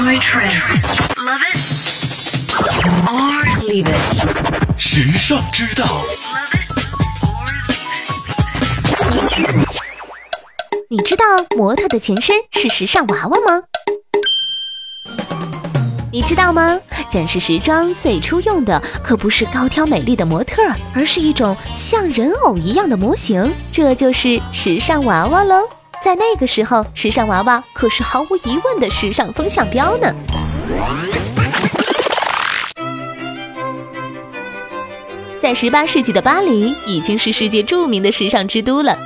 Enjoy trends. Love it or leave it. 时尚之道.你知道模特的前身是时尚娃娃吗？你知道吗？展示时装最初用的可不是高挑美丽的模特，而是一种像人偶一样的模型，这就是时尚娃娃喽。在那个时候，时尚娃娃可是毫无疑问的时尚风向标呢。在十八世纪的巴黎，已经是世界著名的时尚之都了。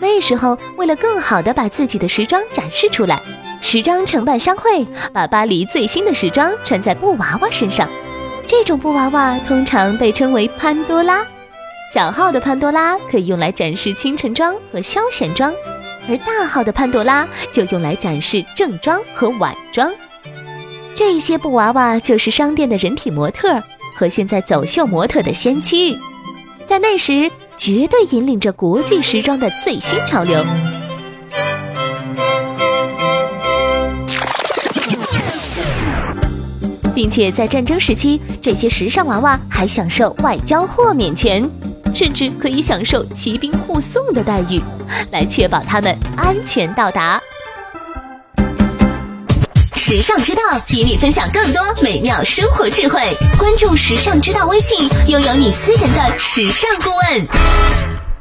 那时候，为了更好地把自己的时装展示出来，时装承办商会把巴黎最新的时装穿在布娃娃身上。这种布娃娃通常被称为潘多拉。小号的潘多拉可以用来展示清晨装和休闲装，而大号的潘多拉就用来展示正装和晚装。这些布娃娃就是商店的人体模特和现在走秀模特的先驱，在那时绝对引领着国际时装的最新潮流。并且在战争时期，这些时尚娃娃还享受外交豁免权，甚至可以享受骑兵护送的待遇，来确保他们安全到达。时尚之道与你分享更多美妙生活智慧，关注时尚之道微信，拥有你私人的时尚顾问。